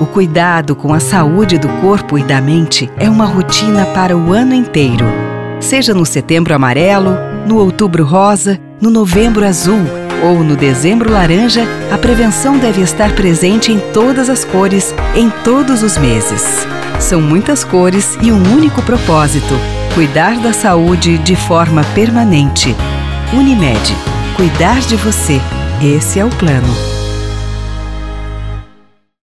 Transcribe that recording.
O cuidado com a saúde do corpo e da mente é uma rotina para o ano inteiro. Seja no setembro amarelo, no outubro rosa, no novembro azul ou no dezembro laranja, a prevenção deve estar presente em todas as cores, em todos os meses. São muitas cores e um único propósito: cuidar da saúde de forma permanente. Unimed. Cuidar de você. Esse é o plano.